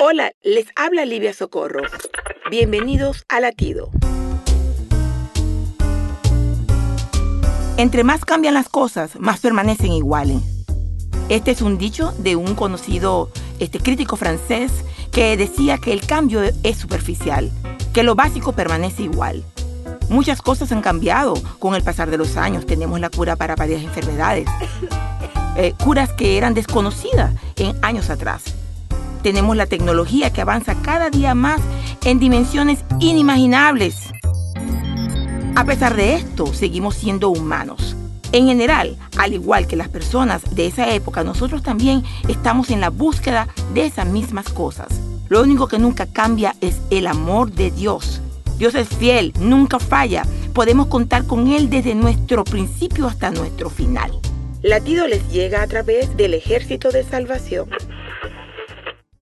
Hola, les habla Livia Socorro. Bienvenidos a Latido. Entre más cambian las cosas, más permanecen iguales. Este es un dicho de un conocido este, crítico francés que decía que el cambio es superficial, que lo básico permanece igual. Muchas cosas han cambiado con el pasar de los años. Tenemos la cura para varias enfermedades, eh, curas que eran desconocidas en años atrás. Tenemos la tecnología que avanza cada día más en dimensiones inimaginables. A pesar de esto, seguimos siendo humanos. En general, al igual que las personas de esa época, nosotros también estamos en la búsqueda de esas mismas cosas. Lo único que nunca cambia es el amor de Dios. Dios es fiel, nunca falla. Podemos contar con Él desde nuestro principio hasta nuestro final. Latido les llega a través del ejército de salvación.